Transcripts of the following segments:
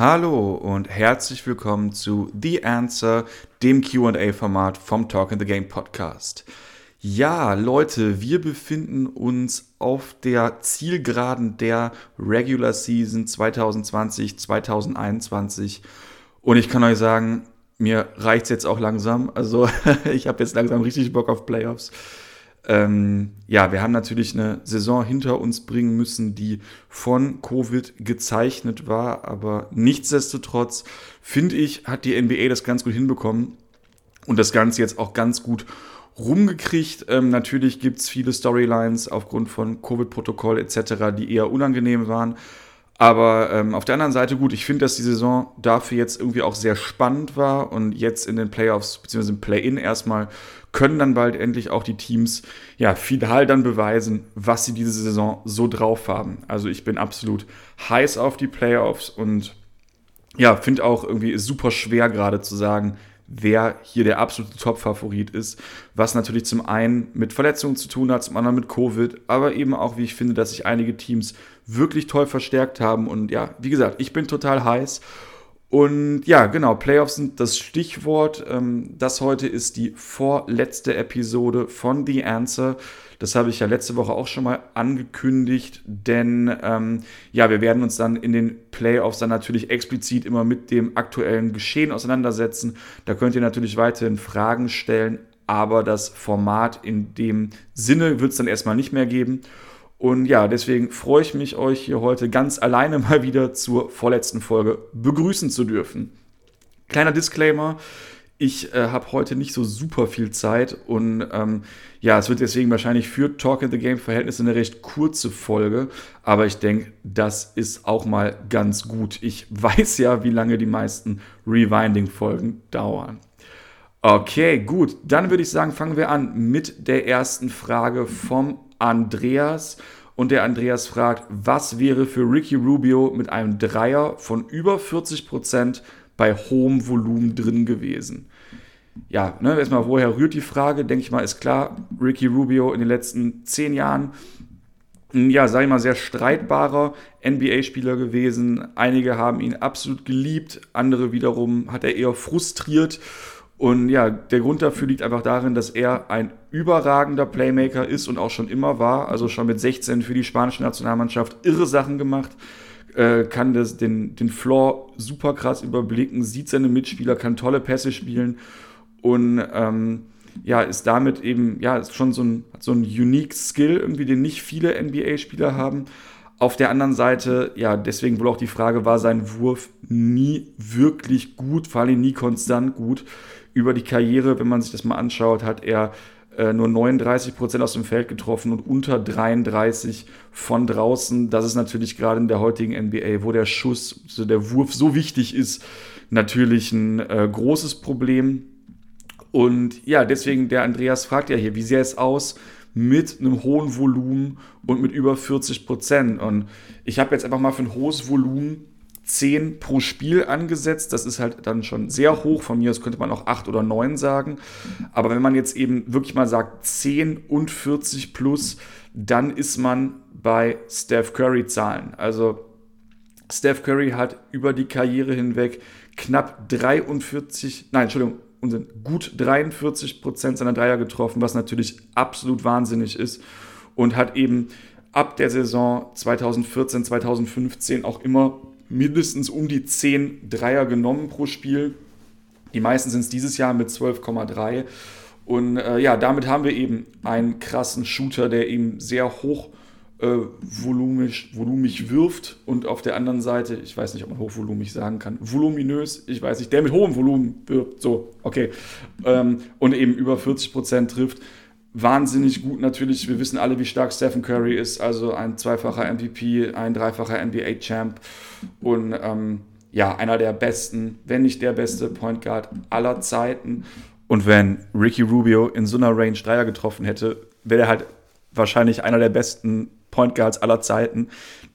Hallo und herzlich willkommen zu The Answer, dem QA-Format vom Talk in the Game Podcast. Ja, Leute, wir befinden uns auf der Zielgeraden der Regular Season 2020-2021 und ich kann euch sagen, mir reicht es jetzt auch langsam. Also ich habe jetzt langsam richtig Bock auf Playoffs. Ähm, ja, wir haben natürlich eine Saison hinter uns bringen müssen, die von Covid gezeichnet war, aber nichtsdestotrotz finde ich, hat die NBA das ganz gut hinbekommen und das Ganze jetzt auch ganz gut rumgekriegt. Ähm, natürlich gibt es viele Storylines aufgrund von Covid-Protokoll etc., die eher unangenehm waren. Aber ähm, auf der anderen Seite gut, ich finde, dass die Saison dafür jetzt irgendwie auch sehr spannend war und jetzt in den Playoffs bzw. im Play-In erstmal können dann bald endlich auch die Teams ja final dann beweisen, was sie diese Saison so drauf haben. Also ich bin absolut heiß auf die Playoffs und ja, finde auch irgendwie super schwer gerade zu sagen, wer hier der absolute Top-Favorit ist, was natürlich zum einen mit Verletzungen zu tun hat, zum anderen mit Covid, aber eben auch, wie ich finde, dass sich einige Teams wirklich toll verstärkt haben. Und ja, wie gesagt, ich bin total heiß. Und ja, genau, Playoffs sind das Stichwort. Ähm, das heute ist die vorletzte Episode von The Answer. Das habe ich ja letzte Woche auch schon mal angekündigt, denn ähm, ja, wir werden uns dann in den Playoffs dann natürlich explizit immer mit dem aktuellen Geschehen auseinandersetzen. Da könnt ihr natürlich weiterhin Fragen stellen, aber das Format in dem Sinne wird es dann erstmal nicht mehr geben. Und ja, deswegen freue ich mich, euch hier heute ganz alleine mal wieder zur vorletzten Folge begrüßen zu dürfen. Kleiner Disclaimer. Ich äh, habe heute nicht so super viel Zeit und ähm, ja, es wird deswegen wahrscheinlich für Talk in the Game Verhältnisse eine recht kurze Folge, aber ich denke, das ist auch mal ganz gut. Ich weiß ja, wie lange die meisten Rewinding-Folgen dauern. Okay, gut, dann würde ich sagen, fangen wir an mit der ersten Frage vom Andreas. Und der Andreas fragt, was wäre für Ricky Rubio mit einem Dreier von über 40 Prozent bei hohem Volumen drin gewesen? Ja, ne, erstmal, woher rührt die Frage? Denke ich mal, ist klar, Ricky Rubio in den letzten zehn Jahren, ja, sag ich mal, sehr streitbarer NBA-Spieler gewesen. Einige haben ihn absolut geliebt, andere wiederum hat er eher frustriert. Und ja, der Grund dafür liegt einfach darin, dass er ein überragender Playmaker ist und auch schon immer war. Also schon mit 16 für die spanische Nationalmannschaft irre Sachen gemacht. Äh, kann das, den, den Floor super krass überblicken, sieht seine Mitspieler, kann tolle Pässe spielen und ähm, ja, ist damit eben, ja, ist schon so ein, so ein unique Skill, irgendwie, den nicht viele NBA-Spieler haben. Auf der anderen Seite, ja, deswegen wohl auch die Frage, war sein Wurf nie wirklich gut, vor allem nie konstant gut über die Karriere, wenn man sich das mal anschaut, hat er äh, nur 39 Prozent aus dem Feld getroffen und unter 33 von draußen. Das ist natürlich gerade in der heutigen NBA, wo der Schuss, also der Wurf so wichtig ist, natürlich ein äh, großes Problem. Und ja, deswegen, der Andreas fragt ja hier, wie sähe es aus mit einem hohen Volumen und mit über 40 Prozent? Und ich habe jetzt einfach mal für ein hohes Volumen 10 pro Spiel angesetzt. Das ist halt dann schon sehr hoch. Von mir aus könnte man auch 8 oder 9 sagen. Aber wenn man jetzt eben wirklich mal sagt 10 und 40 plus, dann ist man bei Steph Curry Zahlen. Also Steph Curry hat über die Karriere hinweg knapp 43, nein, Entschuldigung, gut 43 Prozent seiner Dreier getroffen, was natürlich absolut wahnsinnig ist und hat eben ab der Saison 2014, 2015 auch immer mindestens um die 10 Dreier genommen pro Spiel. Die meisten sind es dieses Jahr mit 12,3. Und äh, ja, damit haben wir eben einen krassen Shooter, der eben sehr hoch äh, volumisch, volumig wirft und auf der anderen Seite, ich weiß nicht, ob man hochvolumig sagen kann, voluminös, ich weiß nicht, der mit hohem Volumen wirft, so, okay, ähm, und eben über 40 Prozent trifft wahnsinnig gut natürlich. Wir wissen alle, wie stark Stephen Curry ist. Also ein zweifacher MVP, ein dreifacher NBA-Champ und ähm, ja, einer der besten, wenn nicht der beste Point Guard aller Zeiten. Und wenn Ricky Rubio in so einer Range Dreier getroffen hätte, wäre er halt wahrscheinlich einer der besten Point Guards aller Zeiten.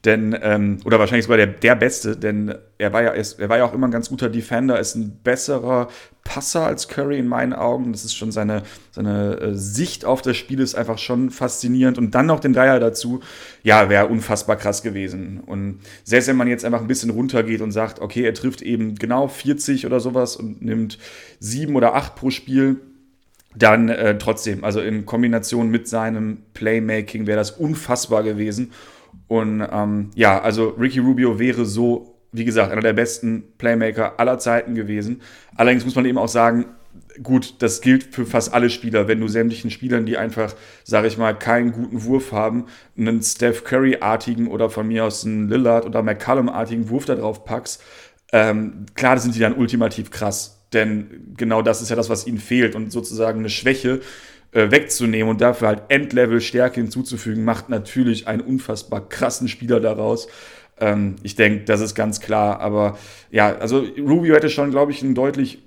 Denn, ähm, oder wahrscheinlich sogar der, der Beste, denn er war, ja, er war ja auch immer ein ganz guter Defender, ist ein besserer Passer als Curry in meinen Augen. Das ist schon seine, seine äh, Sicht auf das Spiel ist einfach schon faszinierend. Und dann noch den Dreier dazu, ja, wäre unfassbar krass gewesen. Und selbst wenn man jetzt einfach ein bisschen runtergeht und sagt, okay, er trifft eben genau 40 oder sowas und nimmt sieben oder acht pro Spiel, dann äh, trotzdem, also in Kombination mit seinem Playmaking wäre das unfassbar gewesen. Und ähm, ja, also Ricky Rubio wäre so, wie gesagt, einer der besten Playmaker aller Zeiten gewesen. Allerdings muss man eben auch sagen, gut, das gilt für fast alle Spieler. Wenn du sämtlichen Spielern, die einfach, sage ich mal, keinen guten Wurf haben, einen Steph Curry-artigen oder von mir aus einen Lillard oder McCallum-artigen Wurf da drauf packst, ähm, klar sind die dann ultimativ krass. Denn genau das ist ja das, was ihnen fehlt. Und sozusagen eine Schwäche, äh, wegzunehmen und dafür halt Endlevel Stärke hinzuzufügen, macht natürlich einen unfassbar krassen Spieler daraus. Ähm, ich denke, das ist ganz klar. Aber ja, also Rubio hätte schon, glaube ich, ein deutlich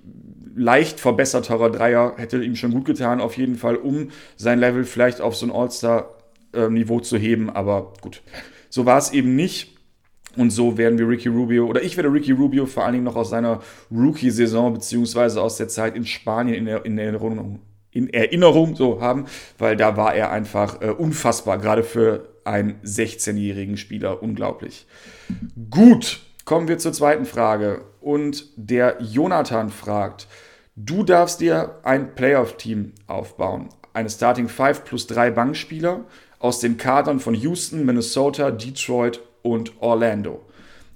leicht verbesserterer Dreier hätte ihm schon gut getan, auf jeden Fall, um sein Level vielleicht auf so ein All-Star-Niveau zu heben. Aber gut, so war es eben nicht. Und so werden wir Ricky Rubio, oder ich werde Ricky Rubio vor allen Dingen noch aus seiner Rookie-Saison, beziehungsweise aus der Zeit in Spanien in, der, in Erinnerung, in Erinnerung so haben, weil da war er einfach äh, unfassbar, gerade für einen 16-jährigen Spieler unglaublich. Gut, kommen wir zur zweiten Frage. Und der Jonathan fragt, du darfst dir ein Playoff-Team aufbauen. Eine Starting 5 plus drei Bankspieler aus den Kadern von Houston, Minnesota, Detroit und Orlando.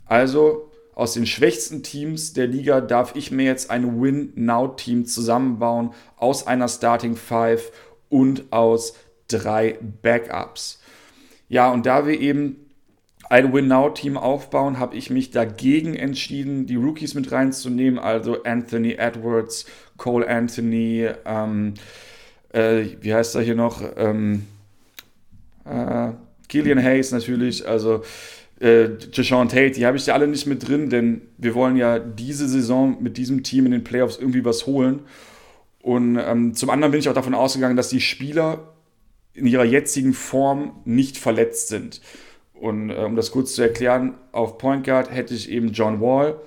Also aus den schwächsten Teams der Liga darf ich mir jetzt ein Win-Now-Team zusammenbauen aus einer Starting Five und aus drei Backups. Ja, und da wir eben ein Win-Now-Team aufbauen, habe ich mich dagegen entschieden, die Rookies mit reinzunehmen, also Anthony Edwards, Cole Anthony, ähm, äh, wie heißt er hier noch? Ähm, äh, Killian Hayes natürlich, also äh, Jashawn Tate, die habe ich ja alle nicht mit drin, denn wir wollen ja diese Saison mit diesem Team in den Playoffs irgendwie was holen. Und ähm, zum anderen bin ich auch davon ausgegangen, dass die Spieler in ihrer jetzigen Form nicht verletzt sind. Und äh, um das kurz zu erklären, auf Point Guard hätte ich eben John Wall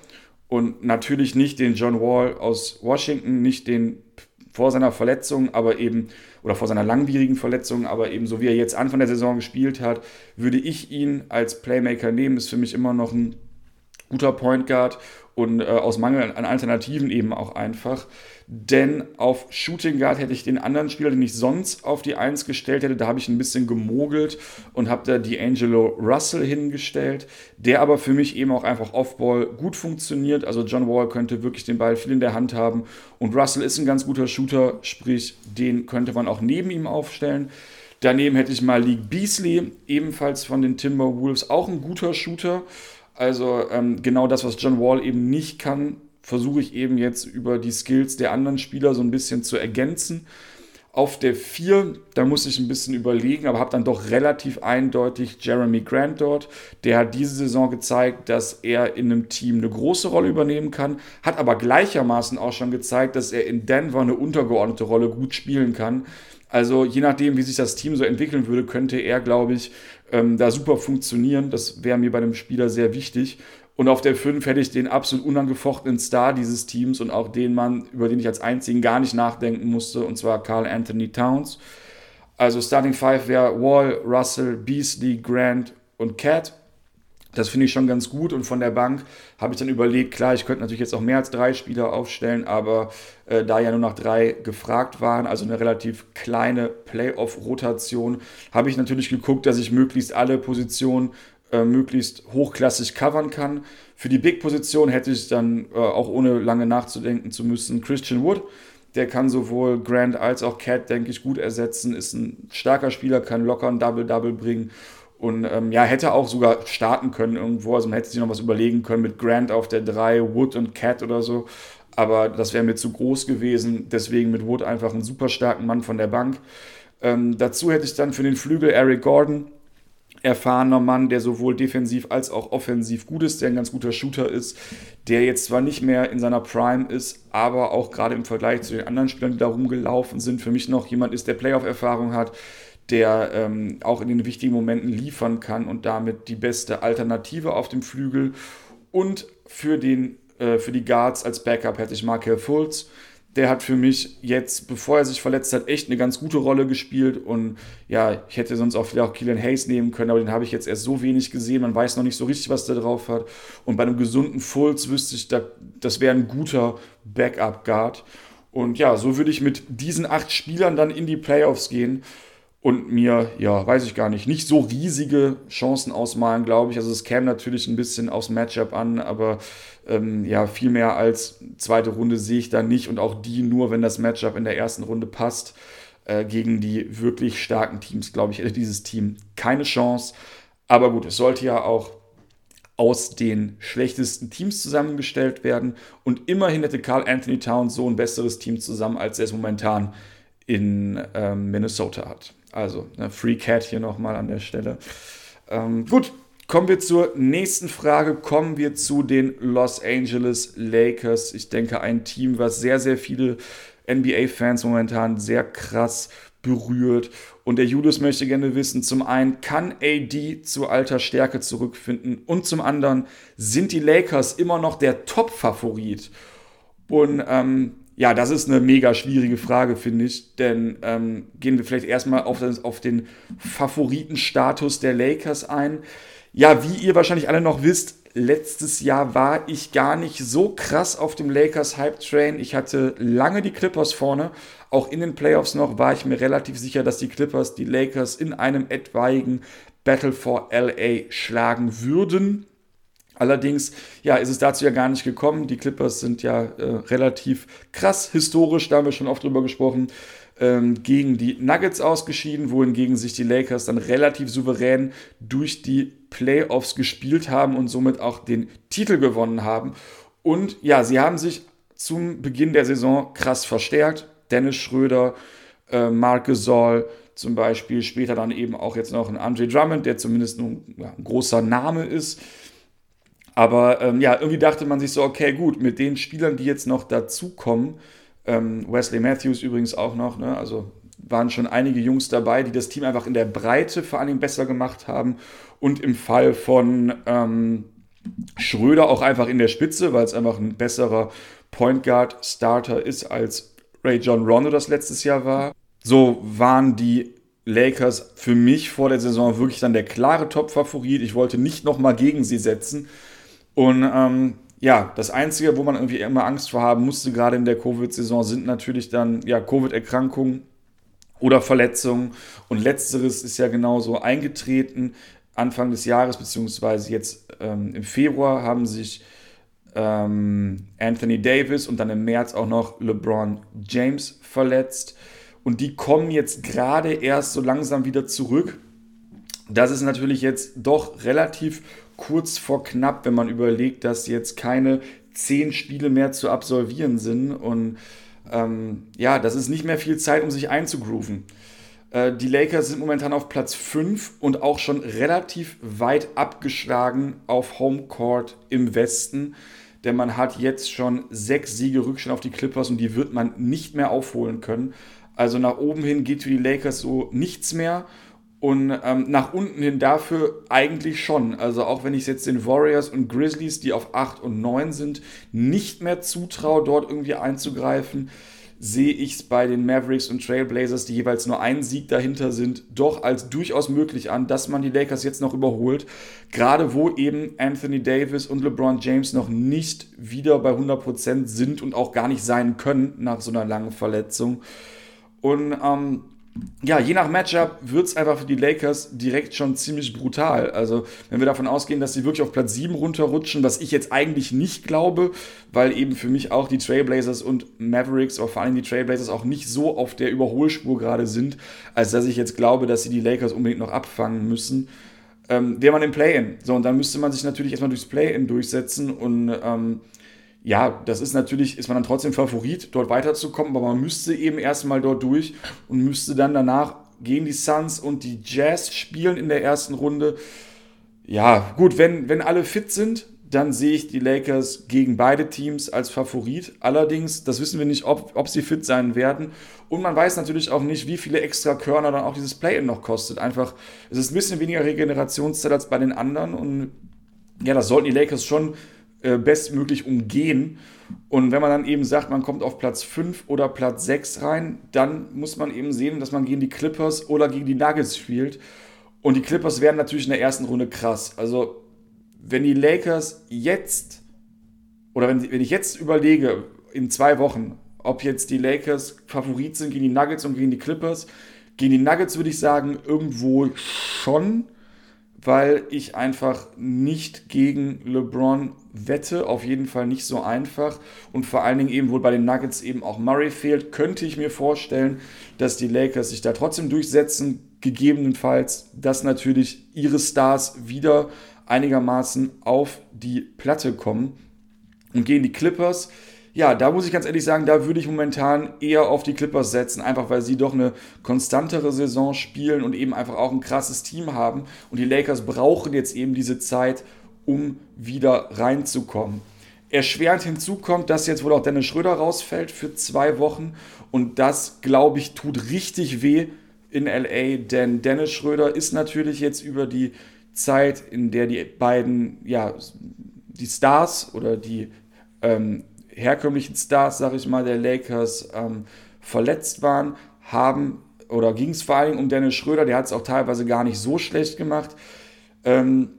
und natürlich nicht den John Wall aus Washington, nicht den vor seiner Verletzung, aber eben, oder vor seiner langwierigen Verletzung, aber eben so wie er jetzt Anfang der Saison gespielt hat, würde ich ihn als Playmaker nehmen. Ist für mich immer noch ein guter Point Guard und äh, aus Mangel an Alternativen eben auch einfach. Denn auf Shooting Guard hätte ich den anderen Spieler, den ich sonst auf die 1 gestellt hätte, da habe ich ein bisschen gemogelt und habe da die Angelo Russell hingestellt, der aber für mich eben auch einfach Offball gut funktioniert. Also John Wall könnte wirklich den Ball viel in der Hand haben und Russell ist ein ganz guter Shooter, sprich, den könnte man auch neben ihm aufstellen. Daneben hätte ich Malik Beasley, ebenfalls von den Timberwolves, auch ein guter Shooter. Also ähm, genau das, was John Wall eben nicht kann, versuche ich eben jetzt über die Skills der anderen Spieler so ein bisschen zu ergänzen. Auf der 4, da muss ich ein bisschen überlegen, aber habe dann doch relativ eindeutig Jeremy Grant dort. Der hat diese Saison gezeigt, dass er in einem Team eine große Rolle übernehmen kann, hat aber gleichermaßen auch schon gezeigt, dass er in Denver eine untergeordnete Rolle gut spielen kann. Also je nachdem, wie sich das Team so entwickeln würde, könnte er, glaube ich, ähm, da super funktionieren. Das wäre mir bei dem Spieler sehr wichtig. Und auf der 5 hätte ich den absolut unangefochtenen Star dieses Teams und auch den Mann, über den ich als einzigen gar nicht nachdenken musste, und zwar Carl Anthony Towns. Also Starting 5 wäre Wall, Russell, Beasley, Grant und Cat. Das finde ich schon ganz gut und von der Bank habe ich dann überlegt, klar, ich könnte natürlich jetzt auch mehr als drei Spieler aufstellen, aber äh, da ja nur noch drei gefragt waren, also eine relativ kleine Playoff-Rotation, habe ich natürlich geguckt, dass ich möglichst alle Positionen äh, möglichst hochklassig covern kann. Für die Big-Position hätte ich dann äh, auch ohne lange nachzudenken zu müssen Christian Wood. Der kann sowohl Grant als auch Cat, denke ich, gut ersetzen, ist ein starker Spieler, kann locker ein Double-Double bringen und ähm, ja, hätte auch sogar starten können irgendwo. Also man hätte sich noch was überlegen können mit Grant auf der 3, Wood und Cat oder so. Aber das wäre mir zu groß gewesen. Deswegen mit Wood einfach einen super starken Mann von der Bank. Ähm, dazu hätte ich dann für den Flügel Eric Gordon, erfahrener Mann, der sowohl defensiv als auch offensiv gut ist, der ein ganz guter Shooter ist, der jetzt zwar nicht mehr in seiner Prime ist, aber auch gerade im Vergleich zu den anderen Spielern, die da rumgelaufen sind, für mich noch jemand ist, der Playoff-Erfahrung hat, der ähm, auch in den wichtigen Momenten liefern kann und damit die beste Alternative auf dem Flügel. Und für, den, äh, für die Guards als Backup hätte ich Markel Fultz. Der hat für mich jetzt, bevor er sich verletzt hat, echt eine ganz gute Rolle gespielt. Und ja, ich hätte sonst auch vielleicht auch Killian Hayes nehmen können, aber den habe ich jetzt erst so wenig gesehen. Man weiß noch nicht so richtig, was der drauf hat. Und bei einem gesunden Fultz wüsste ich, das wäre ein guter Backup-Guard. Und ja, so würde ich mit diesen acht Spielern dann in die Playoffs gehen und mir, ja, weiß ich gar nicht, nicht so riesige Chancen ausmalen, glaube ich. Also es käme natürlich ein bisschen aufs Matchup an, aber ähm, ja, viel mehr als zweite Runde sehe ich da nicht und auch die nur, wenn das Matchup in der ersten Runde passt. Äh, gegen die wirklich starken Teams, glaube ich, hätte dieses Team keine Chance. Aber gut, es sollte ja auch aus den schlechtesten Teams zusammengestellt werden. Und immerhin hätte Carl Anthony Towns so ein besseres Team zusammen, als er es momentan in ähm, Minnesota hat. Also, ne, Free Cat hier nochmal an der Stelle. Ähm, gut, kommen wir zur nächsten Frage. Kommen wir zu den Los Angeles Lakers. Ich denke, ein Team, was sehr, sehr viele NBA-Fans momentan sehr krass berührt. Und der Julius möchte gerne wissen, zum einen, kann AD zu alter Stärke zurückfinden? Und zum anderen, sind die Lakers immer noch der Top-Favorit? Und ähm, ja, das ist eine mega schwierige Frage, finde ich. Denn ähm, gehen wir vielleicht erstmal auf, auf den Favoritenstatus der Lakers ein. Ja, wie ihr wahrscheinlich alle noch wisst, letztes Jahr war ich gar nicht so krass auf dem Lakers Hype Train. Ich hatte lange die Clippers vorne. Auch in den Playoffs noch war ich mir relativ sicher, dass die Clippers die Lakers in einem etwaigen Battle for LA schlagen würden. Allerdings, ja, ist es dazu ja gar nicht gekommen. Die Clippers sind ja äh, relativ krass historisch, da haben wir schon oft drüber gesprochen, ähm, gegen die Nuggets ausgeschieden, wohingegen sich die Lakers dann relativ souverän durch die Playoffs gespielt haben und somit auch den Titel gewonnen haben. Und ja, sie haben sich zum Beginn der Saison krass verstärkt. Dennis Schröder, äh, Marc Gasol, zum Beispiel, später dann eben auch jetzt noch ein Andre Drummond, der zumindest ein, ja, ein großer Name ist. Aber ähm, ja, irgendwie dachte man sich so, okay, gut, mit den Spielern, die jetzt noch dazukommen, ähm, Wesley Matthews übrigens auch noch, ne, also waren schon einige Jungs dabei, die das Team einfach in der Breite vor allem besser gemacht haben und im Fall von ähm, Schröder auch einfach in der Spitze, weil es einfach ein besserer Point Guard Starter ist als Ray John Rondo das letztes Jahr war. So waren die Lakers für mich vor der Saison wirklich dann der klare Top-Favorit. Ich wollte nicht nochmal gegen sie setzen. Und ähm, ja, das Einzige, wo man irgendwie immer Angst vor haben musste, gerade in der Covid-Saison, sind natürlich dann ja, Covid-Erkrankungen oder Verletzungen. Und letzteres ist ja genauso eingetreten. Anfang des Jahres, beziehungsweise jetzt ähm, im Februar, haben sich ähm, Anthony Davis und dann im März auch noch LeBron James verletzt. Und die kommen jetzt gerade erst so langsam wieder zurück. Das ist natürlich jetzt doch relativ kurz vor knapp, wenn man überlegt, dass jetzt keine zehn Spiele mehr zu absolvieren sind. Und ähm, ja, das ist nicht mehr viel Zeit, um sich einzugrooven. Äh, die Lakers sind momentan auf Platz 5 und auch schon relativ weit abgeschlagen auf Homecourt im Westen. Denn man hat jetzt schon sechs Siege Rückstand auf die Clippers und die wird man nicht mehr aufholen können. Also nach oben hin geht für die Lakers so nichts mehr. Und ähm, nach unten hin dafür eigentlich schon. Also auch wenn ich es jetzt den Warriors und Grizzlies, die auf 8 und 9 sind, nicht mehr zutraue, dort irgendwie einzugreifen, sehe ich es bei den Mavericks und Trailblazers, die jeweils nur einen Sieg dahinter sind, doch als durchaus möglich an, dass man die Lakers jetzt noch überholt. Gerade wo eben Anthony Davis und LeBron James noch nicht wieder bei 100% sind und auch gar nicht sein können nach so einer langen Verletzung. Und ähm, ja, je nach Matchup wird es einfach für die Lakers direkt schon ziemlich brutal. Also, wenn wir davon ausgehen, dass sie wirklich auf Platz 7 runterrutschen, was ich jetzt eigentlich nicht glaube, weil eben für mich auch die Trailblazers und Mavericks, aber vor allem die Trailblazers auch nicht so auf der Überholspur gerade sind, als dass ich jetzt glaube, dass sie die Lakers unbedingt noch abfangen müssen. Ähm, wäre man im Play-In. So, und dann müsste man sich natürlich erstmal durchs Play-In durchsetzen und ähm, ja, das ist natürlich, ist man dann trotzdem Favorit, dort weiterzukommen, aber man müsste eben erstmal dort durch und müsste dann danach gegen die Suns und die Jazz spielen in der ersten Runde. Ja, gut, wenn, wenn alle fit sind, dann sehe ich die Lakers gegen beide Teams als Favorit. Allerdings, das wissen wir nicht, ob, ob sie fit sein werden. Und man weiß natürlich auch nicht, wie viele extra Körner dann auch dieses Play-In noch kostet. Einfach, es ist ein bisschen weniger Regenerationszeit als bei den anderen. Und ja, das sollten die Lakers schon äh, bestmöglich umgehen. Und wenn man dann eben sagt, man kommt auf Platz 5 oder Platz 6 rein, dann muss man eben sehen, dass man gegen die Clippers oder gegen die Nuggets spielt. Und die Clippers werden natürlich in der ersten Runde krass. Also wenn die Lakers jetzt, oder wenn, wenn ich jetzt überlege, in zwei Wochen, ob jetzt die Lakers Favorit sind gegen die Nuggets und gegen die Clippers, gegen die Nuggets würde ich sagen, irgendwo schon, weil ich einfach nicht gegen LeBron wette, auf jeden Fall nicht so einfach. Und vor allen Dingen eben, wo bei den Nuggets eben auch Murray fehlt, könnte ich mir vorstellen, dass die Lakers sich da trotzdem durchsetzen, gegebenenfalls, dass natürlich ihre Stars wieder einigermaßen auf die Platte kommen. Und gegen die Clippers, ja, da muss ich ganz ehrlich sagen, da würde ich momentan eher auf die Clippers setzen, einfach weil sie doch eine konstantere Saison spielen und eben einfach auch ein krasses Team haben. Und die Lakers brauchen jetzt eben diese Zeit, um wieder reinzukommen. Erschwerend hinzu kommt, dass jetzt wohl auch Dennis Schröder rausfällt für zwei Wochen. Und das, glaube ich, tut richtig weh in LA, denn Dennis Schröder ist natürlich jetzt über die Zeit, in der die beiden, ja, die Stars oder die ähm, herkömmlichen Stars, sag ich mal, der Lakers ähm, verletzt waren, haben oder ging es vor allem um Dennis Schröder, der hat es auch teilweise gar nicht so schlecht gemacht. Ähm,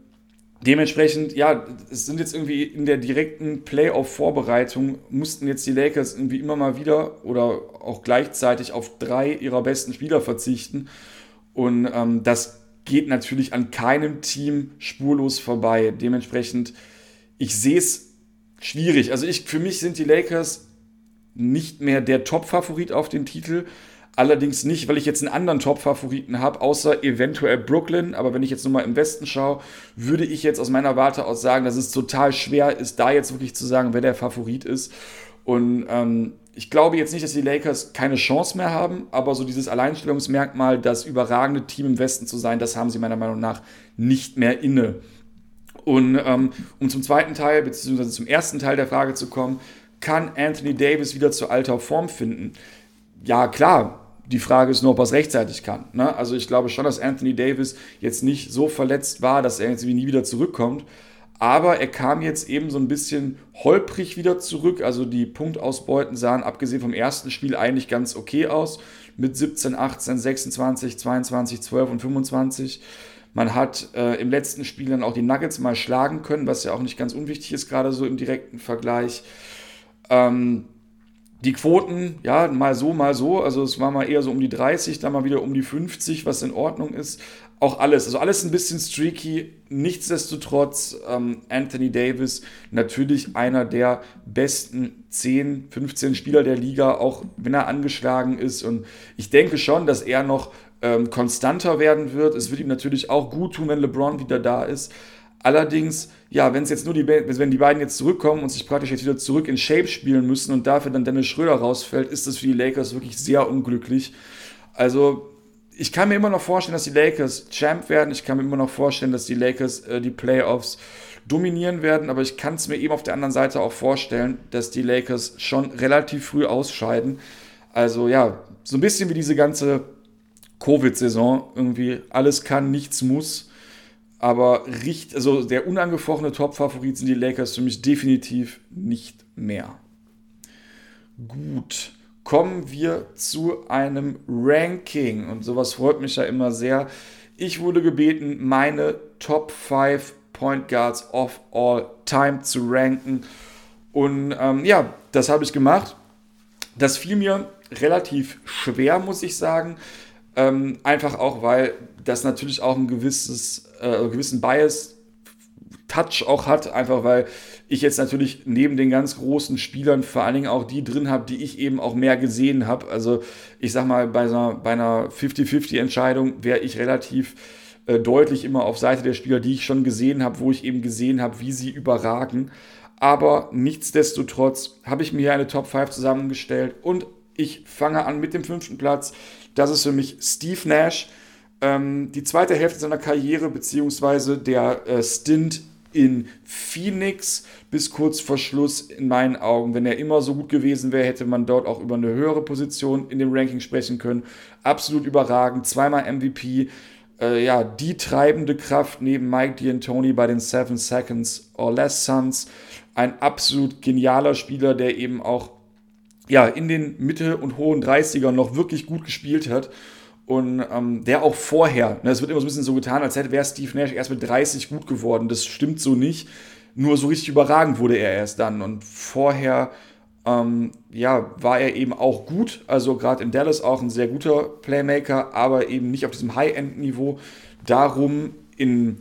dementsprechend, ja, es sind jetzt irgendwie in der direkten Playoff-Vorbereitung, mussten jetzt die Lakers irgendwie immer mal wieder oder auch gleichzeitig auf drei ihrer besten Spieler verzichten. Und ähm, das geht natürlich an keinem Team spurlos vorbei. Dementsprechend, ich sehe es schwierig. Also ich, für mich sind die Lakers nicht mehr der Top-Favorit auf den Titel. Allerdings nicht, weil ich jetzt einen anderen Top-Favoriten habe, außer eventuell Brooklyn. Aber wenn ich jetzt nochmal im Westen schaue, würde ich jetzt aus meiner Warte aus sagen, dass es total schwer ist, da jetzt wirklich zu sagen, wer der Favorit ist. Und ähm, ich glaube jetzt nicht, dass die Lakers keine Chance mehr haben, aber so dieses Alleinstellungsmerkmal, das überragende Team im Westen zu sein, das haben sie meiner Meinung nach nicht mehr inne. Und ähm, um zum zweiten Teil, beziehungsweise zum ersten Teil der Frage zu kommen, kann Anthony Davis wieder zu alter Form finden? Ja, klar. Die Frage ist nur, ob er es rechtzeitig kann. Ne? Also ich glaube schon, dass Anthony Davis jetzt nicht so verletzt war, dass er jetzt nie wieder zurückkommt. Aber er kam jetzt eben so ein bisschen holprig wieder zurück. Also die Punktausbeuten sahen abgesehen vom ersten Spiel eigentlich ganz okay aus. Mit 17, 18, 26, 22, 12 und 25. Man hat äh, im letzten Spiel dann auch die Nuggets mal schlagen können, was ja auch nicht ganz unwichtig ist, gerade so im direkten Vergleich. Ähm, die Quoten, ja, mal so, mal so. Also es war mal eher so um die 30, dann mal wieder um die 50, was in Ordnung ist auch alles. Also alles ein bisschen streaky. Nichtsdestotrotz ähm, Anthony Davis natürlich einer der besten 10, 15 Spieler der Liga, auch wenn er angeschlagen ist. Und ich denke schon, dass er noch ähm, konstanter werden wird. Es wird ihm natürlich auch gut tun, wenn LeBron wieder da ist. Allerdings, ja, wenn es jetzt nur die, wenn die beiden jetzt zurückkommen und sich praktisch jetzt wieder zurück in Shape spielen müssen und dafür dann Dennis Schröder rausfällt, ist das für die Lakers wirklich sehr unglücklich. Also ich kann mir immer noch vorstellen, dass die Lakers Champ werden. Ich kann mir immer noch vorstellen, dass die Lakers äh, die Playoffs dominieren werden. Aber ich kann es mir eben auf der anderen Seite auch vorstellen, dass die Lakers schon relativ früh ausscheiden. Also ja, so ein bisschen wie diese ganze Covid-Saison. Irgendwie alles kann, nichts muss. Aber richt, also der unangefochtene Top-Favorit sind die Lakers für mich definitiv nicht mehr. Gut kommen wir zu einem Ranking. Und sowas freut mich ja immer sehr. Ich wurde gebeten, meine Top 5 Point Guards of all time zu ranken. Und ähm, ja, das habe ich gemacht. Das fiel mir relativ schwer, muss ich sagen. Ähm, einfach auch, weil das natürlich auch ein gewisses, äh, gewissen Bias Touch auch hat, einfach weil ich jetzt natürlich neben den ganz großen Spielern vor allen Dingen auch die drin habe, die ich eben auch mehr gesehen habe. Also ich sag mal, bei, einer, bei einer 50-50-Entscheidung wäre ich relativ äh, deutlich immer auf Seite der Spieler, die ich schon gesehen habe, wo ich eben gesehen habe, wie sie überragen. Aber nichtsdestotrotz habe ich mir hier eine Top 5 zusammengestellt und ich fange an mit dem fünften Platz. Das ist für mich Steve Nash. Ähm, die zweite Hälfte seiner Karriere, beziehungsweise der äh, Stint in Phoenix bis kurz vor Schluss in meinen Augen. Wenn er immer so gut gewesen wäre, hätte man dort auch über eine höhere Position in dem Ranking sprechen können. Absolut überragend, zweimal MVP. Äh, ja, die treibende Kraft neben Mike D'Antoni bei den Seven Seconds or Less Suns. Ein absolut genialer Spieler, der eben auch ja, in den Mitte- und hohen 30ern noch wirklich gut gespielt hat und ähm, der auch vorher, ne, es wird immer so ein bisschen so getan, als hätte wäre Steve Nash erst mit 30 gut geworden. Das stimmt so nicht. Nur so richtig überragend wurde er erst dann. Und vorher, ähm, ja, war er eben auch gut. Also gerade in Dallas auch ein sehr guter Playmaker, aber eben nicht auf diesem High-End-Niveau. Darum in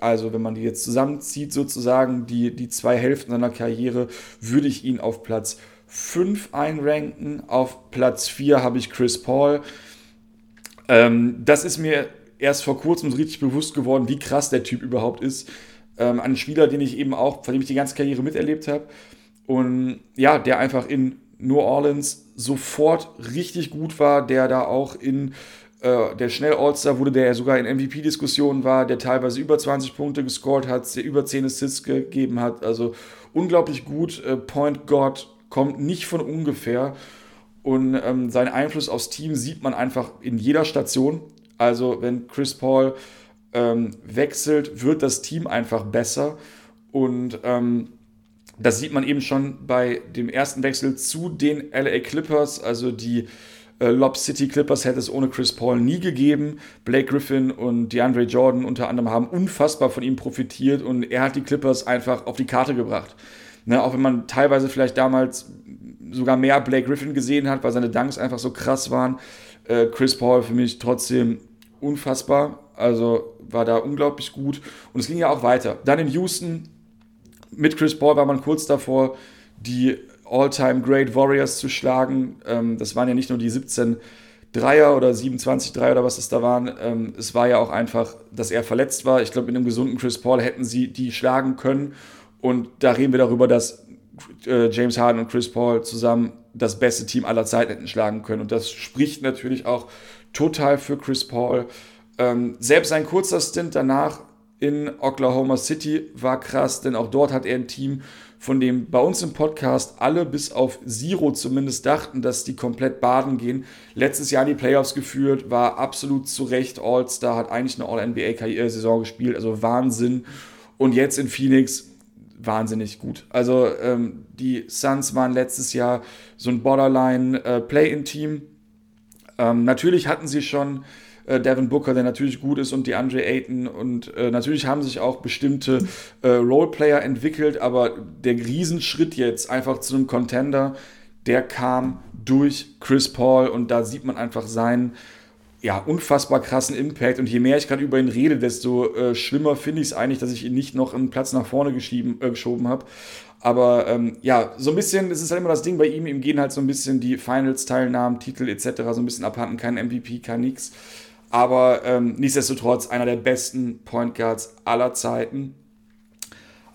also wenn man die jetzt zusammenzieht, sozusagen, die, die zwei Hälften seiner Karriere, würde ich ihn auf Platz 5 einranken. Auf Platz 4 habe ich Chris Paul. Ähm, das ist mir erst vor kurzem richtig bewusst geworden, wie krass der Typ überhaupt ist. Ähm, ein Spieler, den ich eben auch, von dem ich die ganze Karriere miterlebt habe. Und ja, der einfach in New Orleans sofort richtig gut war, der da auch in äh, der schnell All-Star wurde, der ja sogar in MVP-Diskussionen war, der teilweise über 20 Punkte gescored hat, der über 10 Assists gegeben hat. Also unglaublich gut. Äh, Point God kommt nicht von ungefähr. Und ähm, seinen Einfluss aufs Team sieht man einfach in jeder Station. Also wenn Chris Paul ähm, wechselt, wird das Team einfach besser. Und ähm, das sieht man eben schon bei dem ersten Wechsel zu den LA Clippers. Also die äh, Lob City Clippers hätte es ohne Chris Paul nie gegeben. Blake Griffin und DeAndre Jordan unter anderem haben unfassbar von ihm profitiert und er hat die Clippers einfach auf die Karte gebracht. Ne, auch wenn man teilweise vielleicht damals sogar mehr Blake Griffin gesehen hat, weil seine Dunks einfach so krass waren. Äh, Chris Paul für mich trotzdem unfassbar. Also war da unglaublich gut. Und es ging ja auch weiter. Dann in Houston mit Chris Paul war man kurz davor, die All-Time Great Warriors zu schlagen. Ähm, das waren ja nicht nur die 17 Dreier oder 27 Dreier oder was es da waren. Ähm, es war ja auch einfach, dass er verletzt war. Ich glaube, mit einem gesunden Chris Paul hätten sie die schlagen können. Und da reden wir darüber, dass äh, James Harden und Chris Paul zusammen das beste Team aller Zeiten hätten schlagen können. Und das spricht natürlich auch total für Chris Paul. Ähm, selbst ein kurzer Stint danach in Oklahoma City war krass, denn auch dort hat er ein Team, von dem bei uns im Podcast alle bis auf Zero zumindest dachten, dass die komplett baden gehen. Letztes Jahr in die Playoffs geführt, war absolut zu Recht All-Star, hat eigentlich eine All-NBA-Saison gespielt, also Wahnsinn. Und jetzt in Phoenix wahnsinnig gut. Also ähm, die Suns waren letztes Jahr so ein Borderline-Play-in-Team. Äh, ähm, natürlich hatten sie schon äh, Devin Booker, der natürlich gut ist, und die Andre Ayton. Und äh, natürlich haben sich auch bestimmte äh, Roleplayer entwickelt, aber der Riesenschritt jetzt einfach zu einem Contender, der kam durch Chris Paul und da sieht man einfach seinen ja, unfassbar krassen Impact. Und je mehr ich gerade über ihn rede, desto äh, schlimmer finde ich es eigentlich, dass ich ihn nicht noch einen Platz nach vorne geschieben, äh, geschoben habe. Aber ähm, ja, so ein bisschen, es ist halt immer das Ding bei ihm, ihm gehen halt so ein bisschen die Finals-Teilnahmen, Titel etc. so ein bisschen abhanden, kein MVP, kein nix. Aber ähm, nichtsdestotrotz einer der besten Point Guards aller Zeiten.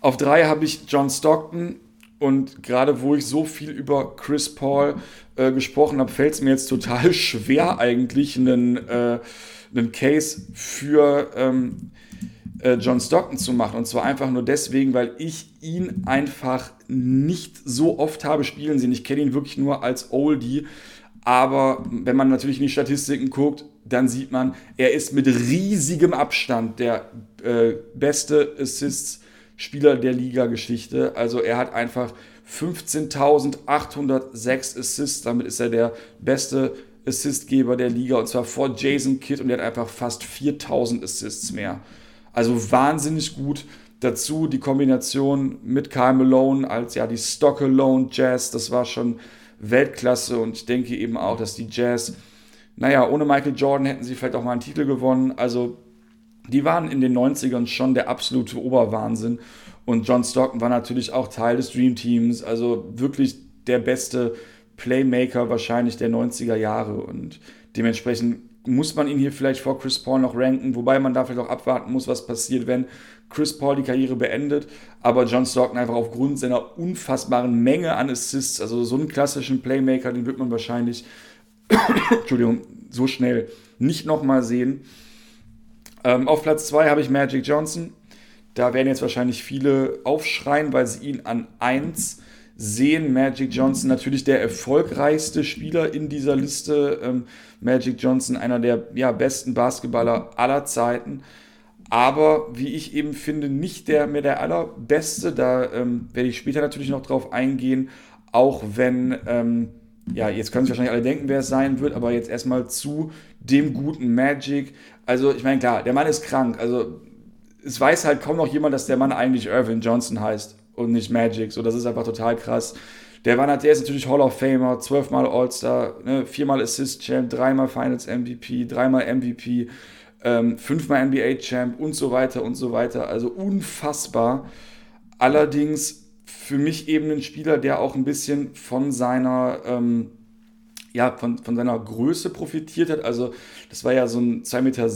Auf drei habe ich John Stockton, und gerade wo ich so viel über Chris Paul äh, gesprochen habe, fällt es mir jetzt total schwer, eigentlich einen, äh, einen Case für ähm, äh, John Stockton zu machen. Und zwar einfach nur deswegen, weil ich ihn einfach nicht so oft habe spielen sehen. Ich kenne ihn wirklich nur als Oldie. Aber wenn man natürlich in die Statistiken guckt, dann sieht man, er ist mit riesigem Abstand der äh, beste Assists Spieler der Liga-Geschichte. Also er hat einfach 15.806 Assists. Damit ist er der beste Assistgeber der Liga und zwar vor Jason Kidd und er hat einfach fast 4000 Assists mehr. Also wahnsinnig gut. Dazu die Kombination mit Kyle Malone als ja die Stock Alone Jazz, das war schon Weltklasse und ich denke eben auch, dass die Jazz, naja, ohne Michael Jordan hätten sie vielleicht auch mal einen Titel gewonnen. Also die waren in den 90ern schon der absolute Oberwahnsinn. Und John Stockton war natürlich auch Teil des Dream Teams, also wirklich der beste Playmaker wahrscheinlich der 90er Jahre. Und dementsprechend muss man ihn hier vielleicht vor Chris Paul noch ranken, wobei man da vielleicht auch abwarten muss, was passiert, wenn Chris Paul die Karriere beendet. Aber John Stockton einfach aufgrund seiner unfassbaren Menge an Assists, also so einen klassischen Playmaker, den wird man wahrscheinlich, Entschuldigung, so schnell nicht nochmal sehen. Ähm, auf Platz 2 habe ich Magic Johnson. Da werden jetzt wahrscheinlich viele aufschreien, weil sie ihn an 1 sehen. Magic Johnson natürlich der erfolgreichste Spieler in dieser Liste. Ähm, Magic Johnson einer der ja, besten Basketballer aller Zeiten. Aber wie ich eben finde, nicht der mehr der allerbeste. Da ähm, werde ich später natürlich noch drauf eingehen. Auch wenn, ähm, ja, jetzt können sich wahrscheinlich alle denken, wer es sein wird, aber jetzt erstmal zu dem guten Magic. Also, ich meine, klar, der Mann ist krank. Also, es weiß halt kaum noch jemand, dass der Mann eigentlich Irvin Johnson heißt und nicht Magic. So, das ist einfach total krass. Der Mann hat, der ist natürlich Hall of Famer, zwölfmal All-Star, ne, viermal Assist-Champ, dreimal Finals-MVP, dreimal MVP, ähm, fünfmal NBA-Champ und so weiter und so weiter. Also unfassbar. Allerdings für mich eben ein Spieler, der auch ein bisschen von seiner, ähm, ja, von, von seiner Größe profitiert hat. Also das war ja so ein 2,6 Meter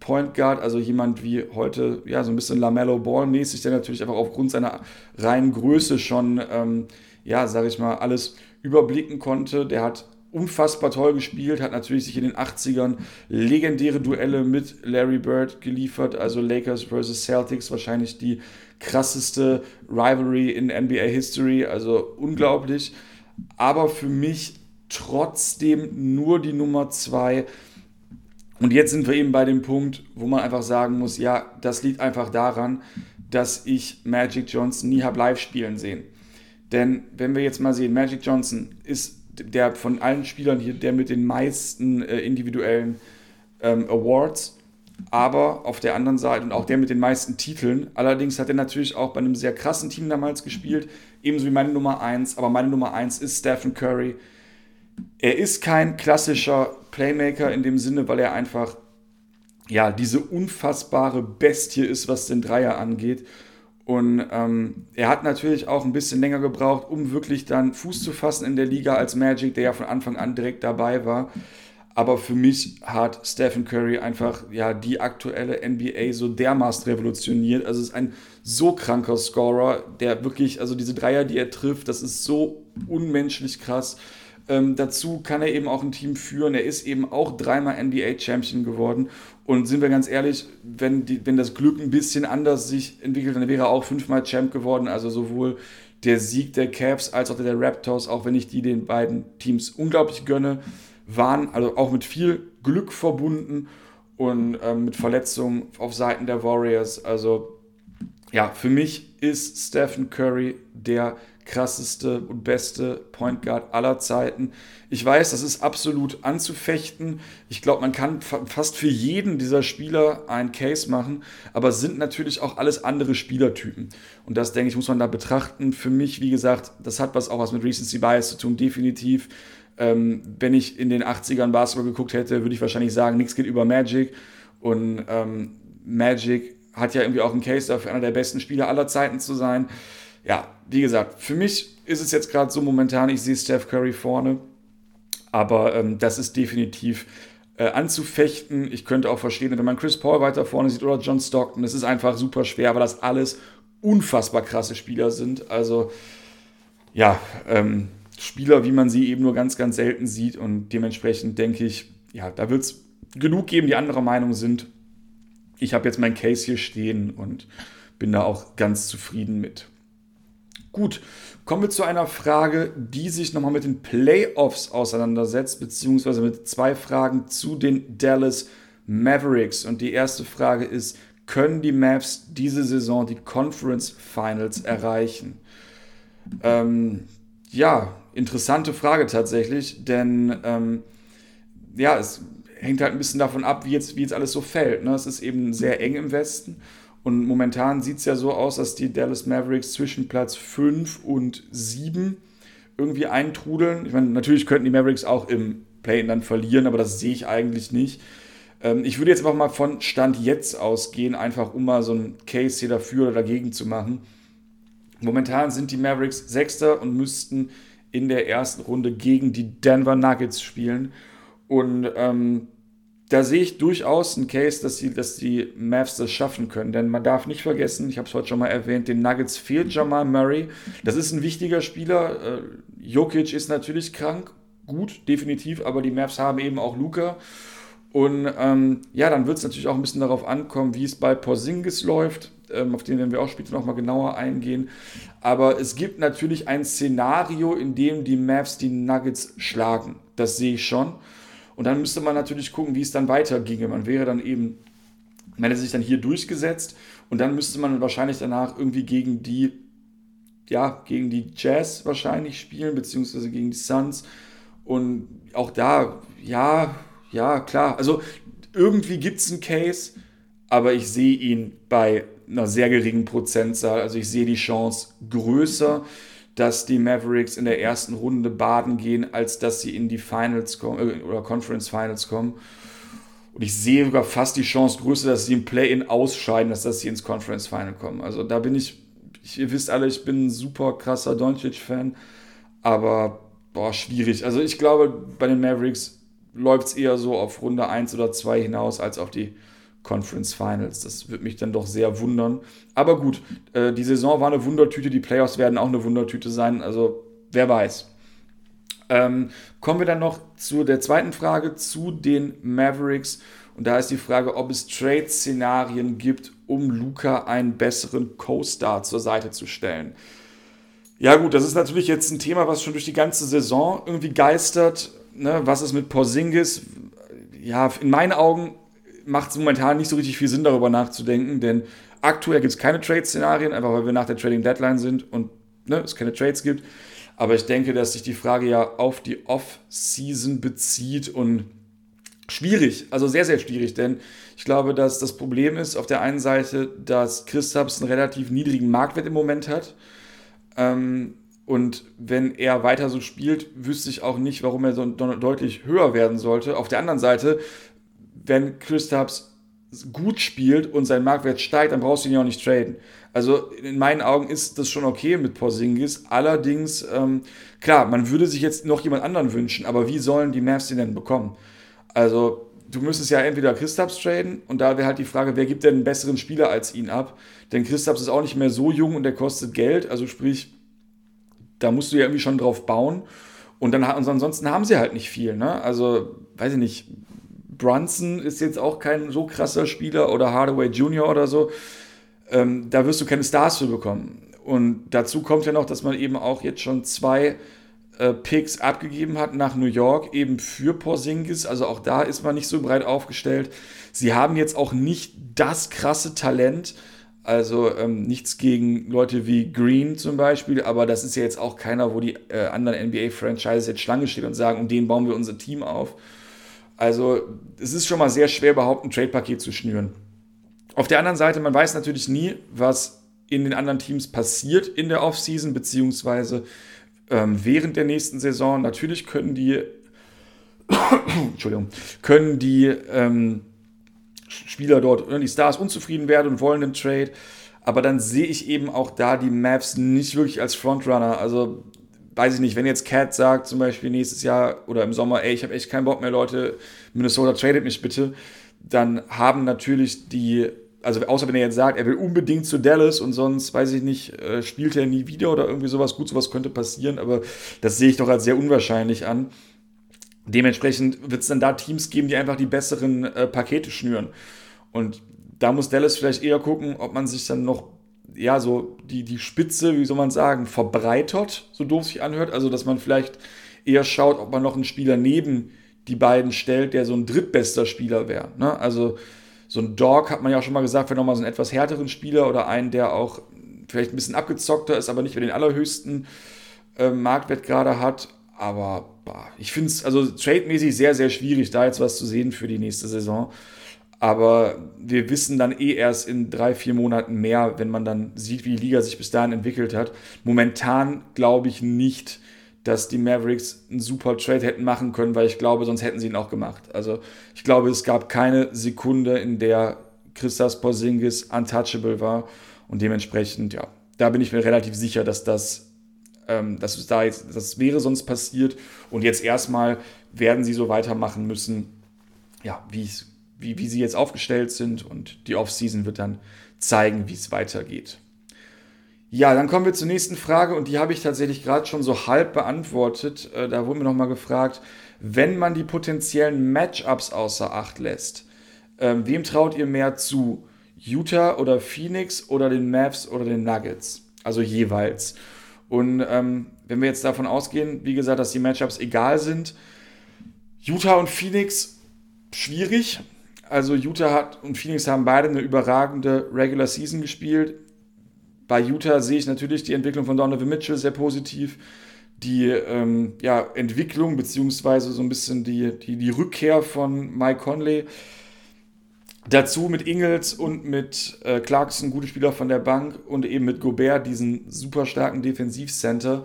Point Guard, also jemand wie heute, ja, so ein bisschen Lamello Ball mäßig, der natürlich einfach aufgrund seiner reinen Größe schon, ähm, ja, sage ich mal, alles überblicken konnte. Der hat unfassbar toll gespielt, hat natürlich sich in den 80ern legendäre Duelle mit Larry Bird geliefert, also Lakers versus Celtics, wahrscheinlich die krasseste Rivalry in NBA History, also unglaublich. Aber für mich trotzdem nur die Nummer 2 und jetzt sind wir eben bei dem Punkt, wo man einfach sagen muss, ja, das liegt einfach daran, dass ich Magic Johnson nie habe live spielen sehen. Denn wenn wir jetzt mal sehen, Magic Johnson ist der von allen Spielern hier der mit den meisten äh, individuellen ähm, Awards, aber auf der anderen Seite und auch der mit den meisten Titeln. Allerdings hat er natürlich auch bei einem sehr krassen Team damals gespielt, ebenso wie meine Nummer 1. Aber meine Nummer 1 ist Stephen Curry. Er ist kein klassischer Playmaker in dem Sinne, weil er einfach ja diese unfassbare Bestie ist, was den Dreier angeht. Und ähm, er hat natürlich auch ein bisschen länger gebraucht, um wirklich dann Fuß zu fassen in der Liga als Magic, der ja von Anfang an direkt dabei war. Aber für mich hat Stephen Curry einfach ja die aktuelle NBA so dermaßen revolutioniert. Also es ist ein so kranker Scorer, der wirklich, also diese Dreier, die er trifft, das ist so unmenschlich krass. Ähm, dazu kann er eben auch ein Team führen. Er ist eben auch dreimal NBA-Champion geworden. Und sind wir ganz ehrlich, wenn, die, wenn das Glück ein bisschen anders sich entwickelt, dann wäre er auch fünfmal Champ geworden. Also sowohl der Sieg der Cavs als auch der, der Raptors, auch wenn ich die den beiden Teams unglaublich gönne, waren also auch mit viel Glück verbunden und ähm, mit Verletzungen auf Seiten der Warriors. Also ja, für mich ist Stephen Curry der krasseste und beste Point Guard aller Zeiten. Ich weiß, das ist absolut anzufechten. Ich glaube, man kann fast für jeden dieser Spieler einen Case machen, aber es sind natürlich auch alles andere Spielertypen. Und das, denke ich, muss man da betrachten. Für mich, wie gesagt, das hat was auch was mit Recency Bias zu tun, definitiv. Ähm, wenn ich in den 80ern Basketball geguckt hätte, würde ich wahrscheinlich sagen, nichts geht über Magic. Und ähm, Magic hat ja irgendwie auch einen Case dafür, einer der besten Spieler aller Zeiten zu sein ja, wie gesagt, für mich ist es jetzt gerade so momentan, ich sehe Steph Curry vorne, aber ähm, das ist definitiv äh, anzufechten. Ich könnte auch verstehen, wenn man Chris Paul weiter vorne sieht oder John Stockton, das ist einfach super schwer, weil das alles unfassbar krasse Spieler sind. Also ja, ähm, Spieler, wie man sie eben nur ganz, ganz selten sieht und dementsprechend denke ich, ja, da wird es genug geben, die anderer Meinung sind. Ich habe jetzt mein Case hier stehen und bin da auch ganz zufrieden mit. Gut, kommen wir zu einer Frage, die sich nochmal mit den Playoffs auseinandersetzt, beziehungsweise mit zwei Fragen zu den Dallas Mavericks. Und die erste Frage ist, können die Mavs diese Saison die Conference Finals erreichen? Ähm, ja, interessante Frage tatsächlich, denn ähm, ja, es hängt halt ein bisschen davon ab, wie jetzt, wie jetzt alles so fällt. Ne? Es ist eben sehr eng im Westen und momentan sieht es ja so aus, dass die Dallas Mavericks zwischen Platz 5 und 7 irgendwie eintrudeln. Ich meine, natürlich könnten die Mavericks auch im Play-In dann verlieren, aber das sehe ich eigentlich nicht. Ähm, ich würde jetzt einfach mal von Stand jetzt ausgehen, einfach um mal so einen Case hier dafür oder dagegen zu machen. Momentan sind die Mavericks Sechster und müssten in der ersten Runde gegen die Denver Nuggets spielen. Und ähm, da sehe ich durchaus einen Case, dass die, dass die Mavs das schaffen können. Denn man darf nicht vergessen, ich habe es heute schon mal erwähnt, den Nuggets fehlt Jamal Murray. Das ist ein wichtiger Spieler. Äh, Jokic ist natürlich krank, gut, definitiv, aber die Mavs haben eben auch Luca. Und ähm, ja, dann wird es natürlich auch ein bisschen darauf ankommen, wie es bei Porzingis läuft. ähm, auf den werden wir auch später nochmal genauer eingehen. Aber es gibt natürlich ein Szenario, in dem die Mavs die Nuggets schlagen. Das sehe ich schon. Und dann müsste man natürlich gucken, wie es dann weiterginge. Man wäre dann eben, man hätte sich dann hier durchgesetzt und dann müsste man wahrscheinlich danach irgendwie gegen die, ja, gegen die Jazz wahrscheinlich spielen, beziehungsweise gegen die Suns. Und auch da, ja, ja, klar. Also irgendwie gibt es einen Case, aber ich sehe ihn bei einer sehr geringen Prozentzahl. Also ich sehe die Chance größer, dass die Mavericks in der ersten Runde baden gehen, als dass sie in die Finals kommen äh, oder Conference Finals kommen. Und ich sehe sogar fast die Chance größer, dass sie im Play-In ausscheiden, als dass sie ins Conference Final kommen. Also da bin ich, ich ihr wisst alle, ich bin ein super krasser Doncic-Fan, aber boah, schwierig. Also ich glaube, bei den Mavericks läuft es eher so auf Runde 1 oder 2 hinaus, als auf die Conference Finals. Das würde mich dann doch sehr wundern. Aber gut, äh, die Saison war eine Wundertüte, die Playoffs werden auch eine Wundertüte sein. Also wer weiß. Ähm, kommen wir dann noch zu der zweiten Frage, zu den Mavericks. Und da ist die Frage, ob es Trade-Szenarien gibt, um Luca einen besseren Co-Star zur Seite zu stellen. Ja gut, das ist natürlich jetzt ein Thema, was schon durch die ganze Saison irgendwie geistert. Ne? Was ist mit Porzingis? Ja, in meinen Augen macht es momentan nicht so richtig viel Sinn, darüber nachzudenken, denn aktuell gibt es keine Trade-Szenarien, einfach weil wir nach der Trading-Deadline sind und ne, es keine Trades gibt. Aber ich denke, dass sich die Frage ja auf die Off-Season bezieht und schwierig, also sehr, sehr schwierig, denn ich glaube, dass das Problem ist auf der einen Seite, dass Christaps einen relativ niedrigen Marktwert im Moment hat. Ähm, und wenn er weiter so spielt, wüsste ich auch nicht, warum er so deutlich höher werden sollte. Auf der anderen Seite wenn Kristaps gut spielt und sein Marktwert steigt, dann brauchst du ihn ja auch nicht traden. Also in meinen Augen ist das schon okay mit Porzingis. Allerdings, ähm, klar, man würde sich jetzt noch jemand anderen wünschen, aber wie sollen die Mavs den denn bekommen? Also du müsstest ja entweder Kristaps traden und da wäre halt die Frage, wer gibt denn einen besseren Spieler als ihn ab? Denn Kristaps ist auch nicht mehr so jung und der kostet Geld, also sprich, da musst du ja irgendwie schon drauf bauen. Und dann und ansonsten haben sie halt nicht viel, ne? Also, weiß ich nicht, Brunson ist jetzt auch kein so krasser Spieler oder Hardaway Jr. oder so. Ähm, da wirst du keine Stars für bekommen. Und dazu kommt ja noch, dass man eben auch jetzt schon zwei äh, Picks abgegeben hat nach New York, eben für Porzingis. Also auch da ist man nicht so breit aufgestellt. Sie haben jetzt auch nicht das krasse Talent. Also ähm, nichts gegen Leute wie Green zum Beispiel, aber das ist ja jetzt auch keiner, wo die äh, anderen NBA-Franchises jetzt Schlange stehen und sagen, um den bauen wir unser Team auf. Also es ist schon mal sehr schwer, überhaupt ein Trade-Paket zu schnüren. Auf der anderen Seite, man weiß natürlich nie, was in den anderen Teams passiert in der Offseason, beziehungsweise ähm, während der nächsten Saison. Natürlich können die, Entschuldigung, können die ähm, Spieler dort, die Stars unzufrieden werden und wollen einen Trade. Aber dann sehe ich eben auch da die Maps nicht wirklich als Frontrunner. Also weiß ich nicht, wenn jetzt Cat sagt, zum Beispiel nächstes Jahr oder im Sommer, ey, ich habe echt keinen Bock mehr, Leute, Minnesota tradet mich bitte, dann haben natürlich die, also außer wenn er jetzt sagt, er will unbedingt zu Dallas und sonst, weiß ich nicht, äh, spielt er nie wieder oder irgendwie sowas, gut, sowas könnte passieren, aber das sehe ich doch als sehr unwahrscheinlich an. Dementsprechend wird es dann da Teams geben, die einfach die besseren äh, Pakete schnüren. Und da muss Dallas vielleicht eher gucken, ob man sich dann noch ja, so die, die Spitze, wie soll man sagen, verbreitert, so doof sich anhört. Also, dass man vielleicht eher schaut, ob man noch einen Spieler neben die beiden stellt, der so ein drittbester Spieler wäre. Ne? Also, so ein Dog hat man ja auch schon mal gesagt, wäre nochmal so einen etwas härteren Spieler oder einen, der auch vielleicht ein bisschen abgezockter ist, aber nicht mehr den allerhöchsten äh, Marktwert gerade hat. Aber ich finde es also trademäßig sehr, sehr schwierig, da jetzt was zu sehen für die nächste Saison. Aber wir wissen dann eh erst in drei, vier Monaten mehr, wenn man dann sieht, wie die Liga sich bis dahin entwickelt hat. Momentan glaube ich nicht, dass die Mavericks einen super Trade hätten machen können, weil ich glaube, sonst hätten sie ihn auch gemacht. Also ich glaube, es gab keine Sekunde, in der Christas Porzingis untouchable war und dementsprechend, ja, da bin ich mir relativ sicher, dass das, ähm, dass da jetzt, das wäre sonst passiert und jetzt erstmal werden sie so weitermachen müssen, ja, wie wie, wie sie jetzt aufgestellt sind und die Offseason wird dann zeigen, wie es weitergeht. Ja, dann kommen wir zur nächsten Frage und die habe ich tatsächlich gerade schon so halb beantwortet. Äh, da wurde mir nochmal gefragt, wenn man die potenziellen Matchups außer Acht lässt, ähm, wem traut ihr mehr zu? Utah oder Phoenix oder den Mavs oder den Nuggets. Also jeweils. Und ähm, wenn wir jetzt davon ausgehen, wie gesagt, dass die Matchups egal sind, Utah und Phoenix schwierig. Also Utah hat und Phoenix haben beide eine überragende Regular Season gespielt. Bei Utah sehe ich natürlich die Entwicklung von Donovan Mitchell sehr positiv. Die ähm, ja, Entwicklung beziehungsweise so ein bisschen die, die, die Rückkehr von Mike Conley. Dazu mit Ingels und mit äh, Clarkson, gute Spieler von der Bank und eben mit Gobert, diesen super starken Defensivcenter.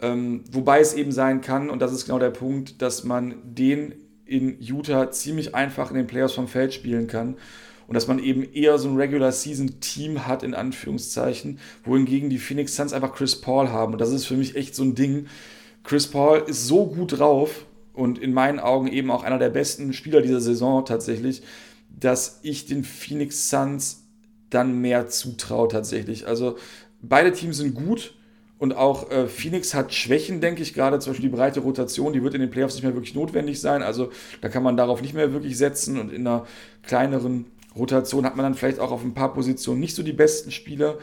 Ähm, wobei es eben sein kann, und das ist genau der Punkt, dass man den in Utah ziemlich einfach in den Playoffs vom Feld spielen kann. Und dass man eben eher so ein Regular Season Team hat, in Anführungszeichen, wohingegen die Phoenix Suns einfach Chris Paul haben. Und das ist für mich echt so ein Ding. Chris Paul ist so gut drauf und in meinen Augen eben auch einer der besten Spieler dieser Saison tatsächlich, dass ich den Phoenix Suns dann mehr zutraue tatsächlich. Also beide Teams sind gut und auch äh, Phoenix hat Schwächen, denke ich, gerade zum Beispiel die breite Rotation, die wird in den Playoffs nicht mehr wirklich notwendig sein. Also da kann man darauf nicht mehr wirklich setzen und in einer kleineren Rotation hat man dann vielleicht auch auf ein paar Positionen nicht so die besten Spieler.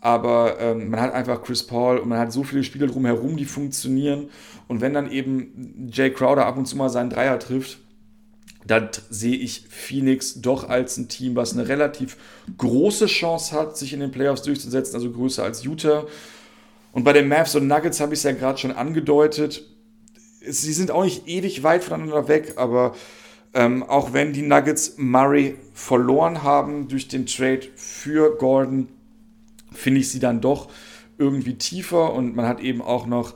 Aber ähm, man hat einfach Chris Paul und man hat so viele Spieler drumherum, die funktionieren. Und wenn dann eben Jay Crowder ab und zu mal seinen Dreier trifft, dann sehe ich Phoenix doch als ein Team, was eine relativ große Chance hat, sich in den Playoffs durchzusetzen, also größer als Utah. Und bei den Mavs und Nuggets habe ich es ja gerade schon angedeutet. Sie sind auch nicht ewig weit voneinander weg, aber ähm, auch wenn die Nuggets Murray verloren haben durch den Trade für Gordon, finde ich sie dann doch irgendwie tiefer und man hat eben auch noch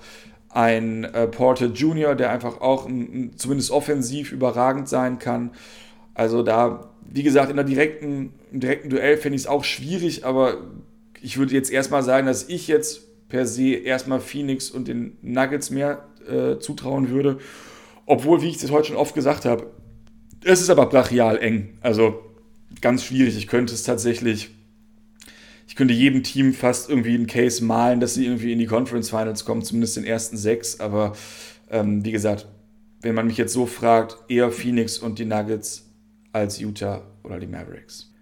ein äh, Porter Jr., der einfach auch ein, zumindest offensiv überragend sein kann. Also da, wie gesagt, in der direkten, im direkten Duell finde ich es auch schwierig, aber ich würde jetzt erstmal sagen, dass ich jetzt per se erstmal Phoenix und den Nuggets mehr äh, zutrauen würde. Obwohl, wie ich es heute schon oft gesagt habe, es ist aber brachial eng. Also ganz schwierig. Ich könnte es tatsächlich ich könnte jedem Team fast irgendwie einen Case malen, dass sie irgendwie in die Conference Finals kommen, zumindest den ersten sechs. Aber ähm, wie gesagt, wenn man mich jetzt so fragt, eher Phoenix und die Nuggets als Utah oder die Mavericks.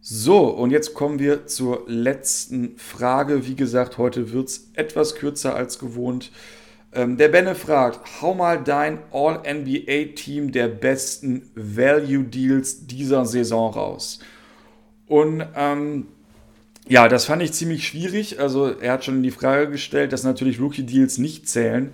So, und jetzt kommen wir zur letzten Frage. Wie gesagt, heute wird es etwas kürzer als gewohnt. Ähm, der Benne fragt, hau mal dein All-NBA-Team der besten Value-Deals dieser Saison raus. Und ähm, ja, das fand ich ziemlich schwierig. Also er hat schon die Frage gestellt, dass natürlich Rookie-Deals nicht zählen.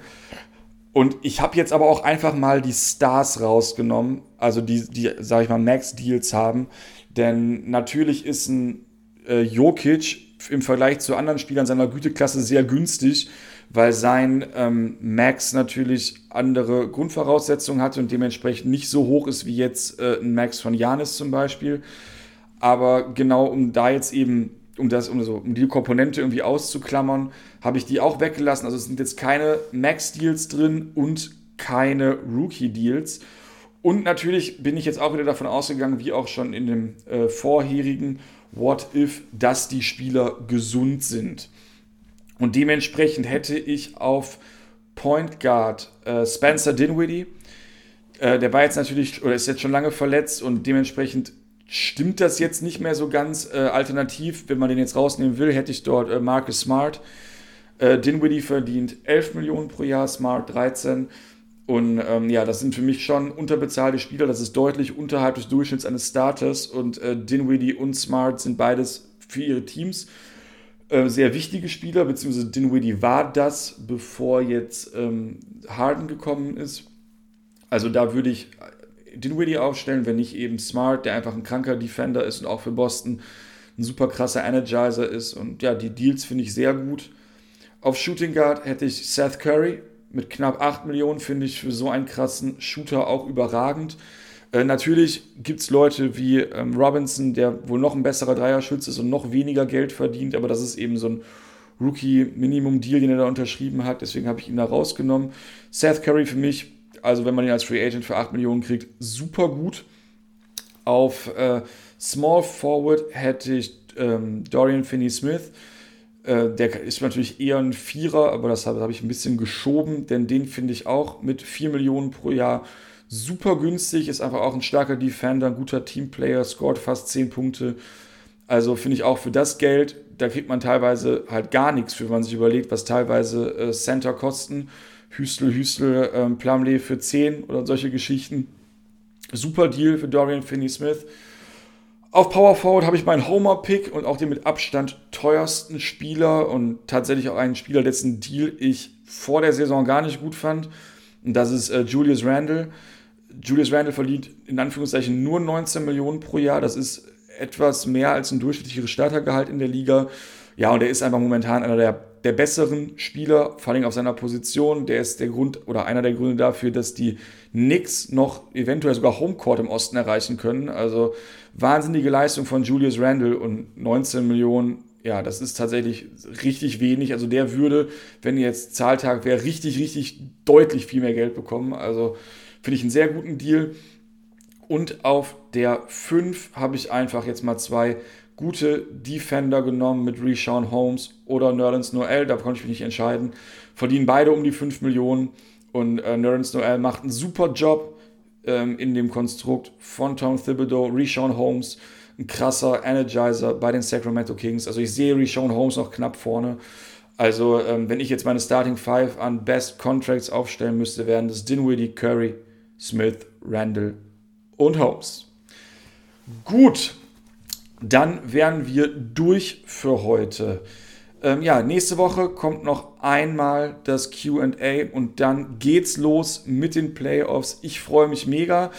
Und ich habe jetzt aber auch einfach mal die Stars rausgenommen, also die, die sage ich mal, Max-Deals haben. Denn natürlich ist ein äh, Jokic im Vergleich zu anderen Spielern seiner Güteklasse sehr günstig, weil sein ähm, Max natürlich andere Grundvoraussetzungen hat und dementsprechend nicht so hoch ist wie jetzt äh, ein Max von Janis zum Beispiel. Aber genau um da jetzt eben um, das, um, so, um die Komponente irgendwie auszuklammern, habe ich die auch weggelassen. Also es sind jetzt keine Max-Deals drin und keine Rookie-Deals. Und natürlich bin ich jetzt auch wieder davon ausgegangen, wie auch schon in dem äh, vorherigen What If, dass die Spieler gesund sind. Und dementsprechend hätte ich auf Point Guard äh, Spencer Dinwiddie, äh, der war jetzt natürlich, oder ist jetzt schon lange verletzt und dementsprechend stimmt das jetzt nicht mehr so ganz. Äh, alternativ, wenn man den jetzt rausnehmen will, hätte ich dort äh, Marcus Smart. Äh, Dinwiddie verdient 11 Millionen pro Jahr, Smart 13. Und ähm, ja, das sind für mich schon unterbezahlte Spieler. Das ist deutlich unterhalb des Durchschnitts eines Starters. Und äh, Dinwiddie und Smart sind beides für ihre Teams äh, sehr wichtige Spieler, beziehungsweise Dinwiddie war das, bevor jetzt ähm, Harden gekommen ist. Also da würde ich Dinwiddie aufstellen, wenn nicht eben Smart, der einfach ein kranker Defender ist und auch für Boston ein super krasser Energizer ist. Und ja, die Deals finde ich sehr gut. Auf Shooting Guard hätte ich Seth Curry mit knapp 8 Millionen, finde ich für so einen krassen Shooter auch überragend. Äh, natürlich gibt es Leute wie ähm, Robinson, der wohl noch ein besserer Dreierschütze ist und noch weniger Geld verdient, aber das ist eben so ein Rookie-Minimum-Deal, den er da unterschrieben hat. Deswegen habe ich ihn da rausgenommen. Seth Curry für mich also wenn man ihn als Free Agent für 8 Millionen kriegt, super gut. Auf äh, Small Forward hätte ich ähm, Dorian Finney-Smith. Äh, der ist natürlich eher ein Vierer, aber das habe hab ich ein bisschen geschoben, denn den finde ich auch mit 4 Millionen pro Jahr super günstig. Ist einfach auch ein starker Defender, ein guter Teamplayer, scored fast 10 Punkte. Also finde ich auch für das Geld, da kriegt man teilweise halt gar nichts, für wenn man sich überlegt, was teilweise äh, Center kosten. Hüstel, Hüstel, ähm, Plumlee für 10 oder solche Geschichten. Super Deal für Dorian Finney-Smith. Auf Power Forward habe ich meinen Homer-Pick und auch den mit Abstand teuersten Spieler und tatsächlich auch einen Spieler, dessen Deal ich vor der Saison gar nicht gut fand. Und das ist äh, Julius Randle. Julius Randle verdient in Anführungszeichen nur 19 Millionen pro Jahr. Das ist etwas mehr als ein durchschnittliches Startergehalt in der Liga. Ja, und er ist einfach momentan einer der, der besseren Spieler, vor allem auf seiner Position. Der ist der Grund oder einer der Gründe dafür, dass die Knicks noch eventuell sogar Homecourt im Osten erreichen können. Also wahnsinnige Leistung von Julius Randle und 19 Millionen. Ja, das ist tatsächlich richtig wenig. Also der würde, wenn jetzt Zahltag wäre, richtig, richtig deutlich viel mehr Geld bekommen. Also finde ich einen sehr guten Deal. Und auf der 5 habe ich einfach jetzt mal zwei gute Defender genommen mit Reshawn Holmes oder Nerlens Noel. Da konnte ich mich nicht entscheiden. Verdienen beide um die 5 Millionen. Und äh, Nerlens Noel macht einen super Job ähm, in dem Konstrukt von Tom Thibodeau. Reshawn Holmes, ein krasser Energizer bei den Sacramento Kings. Also ich sehe Reshawn Holmes noch knapp vorne. Also ähm, wenn ich jetzt meine Starting Five an Best Contracts aufstellen müsste, wären das Dinwiddie, Curry, Smith, Randall und Holmes. Gut, dann wären wir durch für heute. Ähm, ja, nächste Woche kommt noch einmal das QA und dann geht's los mit den Playoffs. Ich freue mich mega.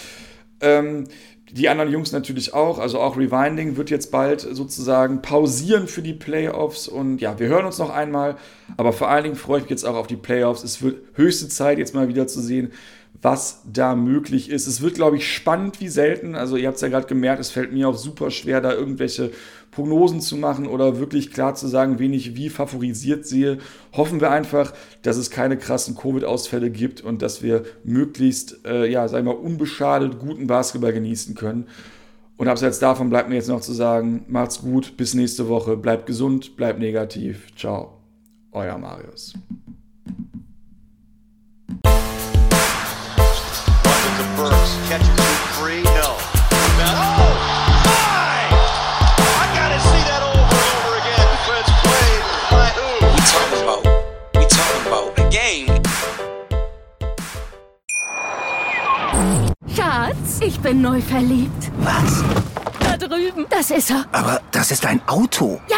Ähm, die anderen Jungs natürlich auch. Also auch Rewinding wird jetzt bald sozusagen pausieren für die Playoffs. Und ja, wir hören uns noch einmal. Aber vor allen Dingen freue ich mich jetzt auch auf die Playoffs. Es wird höchste Zeit, jetzt mal wieder zu sehen, was da möglich ist. Es wird, glaube ich, spannend wie selten. Also ihr habt es ja gerade gemerkt, es fällt mir auch super schwer, da irgendwelche Prognosen zu machen oder wirklich klar zu sagen, wen ich wie favorisiert sehe. Hoffen wir einfach, dass es keine krassen Covid-Ausfälle gibt und dass wir möglichst, äh, ja, sagen wir mal, unbeschadet guten Basketball genießen können. Und abseits davon bleibt mir jetzt noch zu sagen, macht's gut, bis nächste Woche, bleibt gesund, bleibt negativ. Ciao, euer Marius. Burks catches it free. No. Oh, my! I gotta see that over and over again. Defense played by who? We talking about? We talking about a game. Schatz, ich bin neu verliebt. Was? Da drüben. Das ist er. Aber das ist ein Auto. Ja,